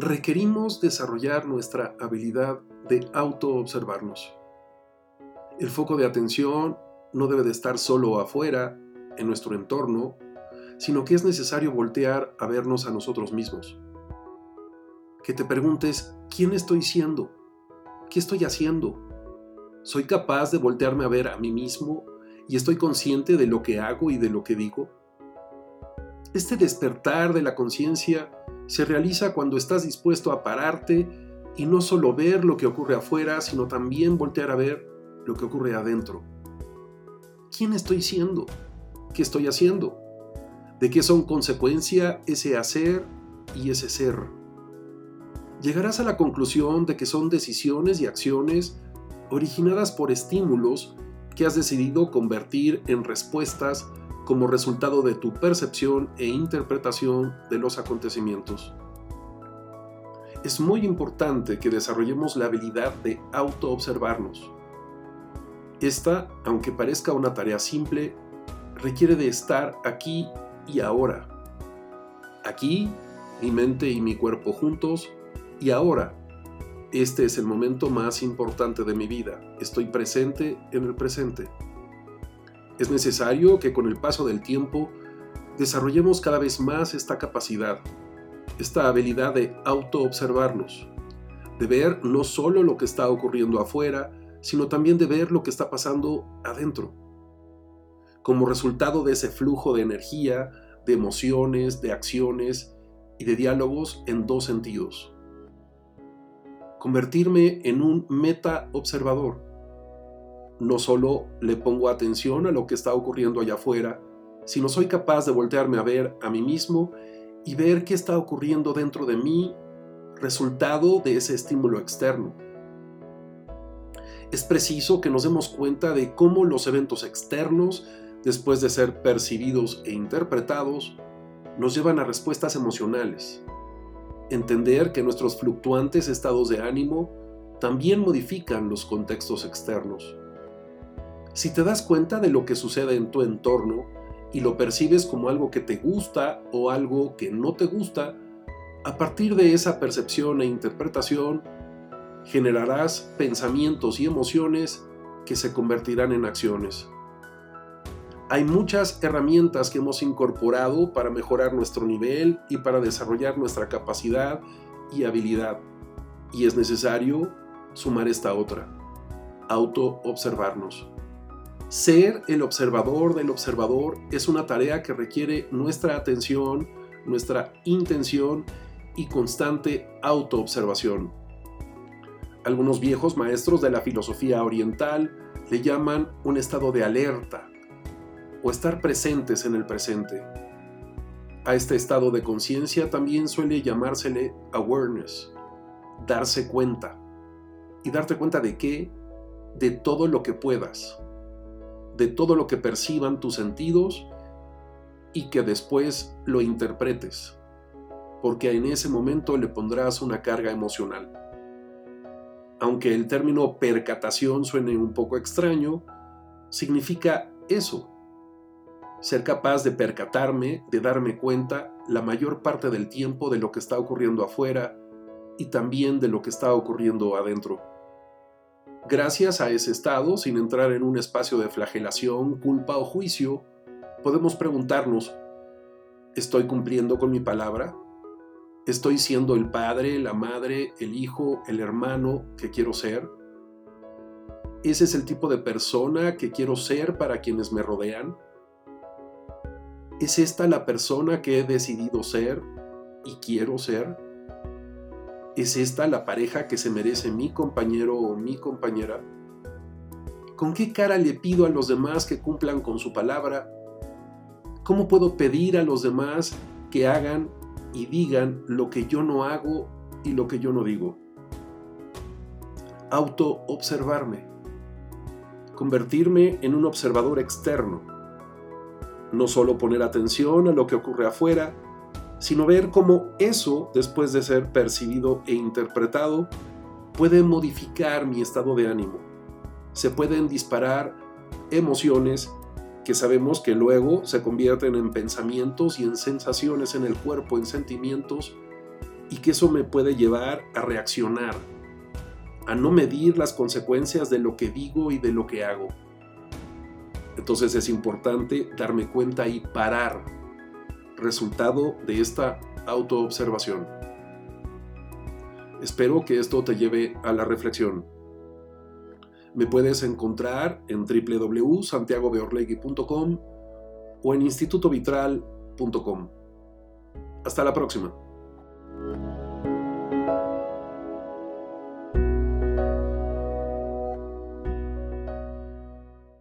requerimos desarrollar nuestra habilidad de autoobservarnos. El foco de atención no debe de estar solo afuera, en nuestro entorno, sino que es necesario voltear a vernos a nosotros mismos. Que te preguntes, ¿quién estoy siendo? ¿Qué estoy haciendo? ¿Soy capaz de voltearme a ver a mí mismo y estoy consciente de lo que hago y de lo que digo? Este despertar de la conciencia se realiza cuando estás dispuesto a pararte y no solo ver lo que ocurre afuera, sino también voltear a ver lo que ocurre adentro. ¿Quién estoy siendo? ¿Qué estoy haciendo? ¿De qué son consecuencia ese hacer y ese ser? Llegarás a la conclusión de que son decisiones y acciones originadas por estímulos que has decidido convertir en respuestas como resultado de tu percepción e interpretación de los acontecimientos. Es muy importante que desarrollemos la habilidad de autoobservarnos. Esta, aunque parezca una tarea simple, requiere de estar aquí y ahora. Aquí, mi mente y mi cuerpo juntos, y ahora. Este es el momento más importante de mi vida. Estoy presente en el presente. Es necesario que con el paso del tiempo desarrollemos cada vez más esta capacidad, esta habilidad de autoobservarnos, de ver no solo lo que está ocurriendo afuera, sino también de ver lo que está pasando adentro. Como resultado de ese flujo de energía, de emociones, de acciones y de diálogos en dos sentidos. Convertirme en un meta observador. No solo le pongo atención a lo que está ocurriendo allá afuera, sino soy capaz de voltearme a ver a mí mismo y ver qué está ocurriendo dentro de mí, resultado de ese estímulo externo es preciso que nos demos cuenta de cómo los eventos externos, después de ser percibidos e interpretados, nos llevan a respuestas emocionales. Entender que nuestros fluctuantes estados de ánimo también modifican los contextos externos. Si te das cuenta de lo que sucede en tu entorno y lo percibes como algo que te gusta o algo que no te gusta, a partir de esa percepción e interpretación, generarás pensamientos y emociones que se convertirán en acciones. Hay muchas herramientas que hemos incorporado para mejorar nuestro nivel y para desarrollar nuestra capacidad y habilidad. Y es necesario sumar esta otra, auto-observarnos. Ser el observador del observador es una tarea que requiere nuestra atención, nuestra intención y constante auto-observación. Algunos viejos maestros de la filosofía oriental le llaman un estado de alerta o estar presentes en el presente. A este estado de conciencia también suele llamársele awareness, darse cuenta. ¿Y darte cuenta de qué? De todo lo que puedas, de todo lo que perciban tus sentidos y que después lo interpretes, porque en ese momento le pondrás una carga emocional aunque el término percatación suene un poco extraño, significa eso, ser capaz de percatarme, de darme cuenta la mayor parte del tiempo de lo que está ocurriendo afuera y también de lo que está ocurriendo adentro. Gracias a ese estado, sin entrar en un espacio de flagelación, culpa o juicio, podemos preguntarnos, ¿estoy cumpliendo con mi palabra? ¿Estoy siendo el padre, la madre, el hijo, el hermano que quiero ser? ¿Ese es el tipo de persona que quiero ser para quienes me rodean? ¿Es esta la persona que he decidido ser y quiero ser? ¿Es esta la pareja que se merece mi compañero o mi compañera? ¿Con qué cara le pido a los demás que cumplan con su palabra? ¿Cómo puedo pedir a los demás que hagan y digan lo que yo no hago y lo que yo no digo. Auto-observarme. Convertirme en un observador externo. No solo poner atención a lo que ocurre afuera, sino ver cómo eso, después de ser percibido e interpretado, puede modificar mi estado de ánimo. Se pueden disparar emociones que sabemos que luego se convierten en pensamientos y en sensaciones en el cuerpo, en sentimientos, y que eso me puede llevar a reaccionar, a no medir las consecuencias de lo que digo y de lo que hago. Entonces es importante darme cuenta y parar, resultado de esta autoobservación. Espero que esto te lleve a la reflexión. Me puedes encontrar en www.santiagobeorlegui.com o en institutovitral.com. Hasta la próxima.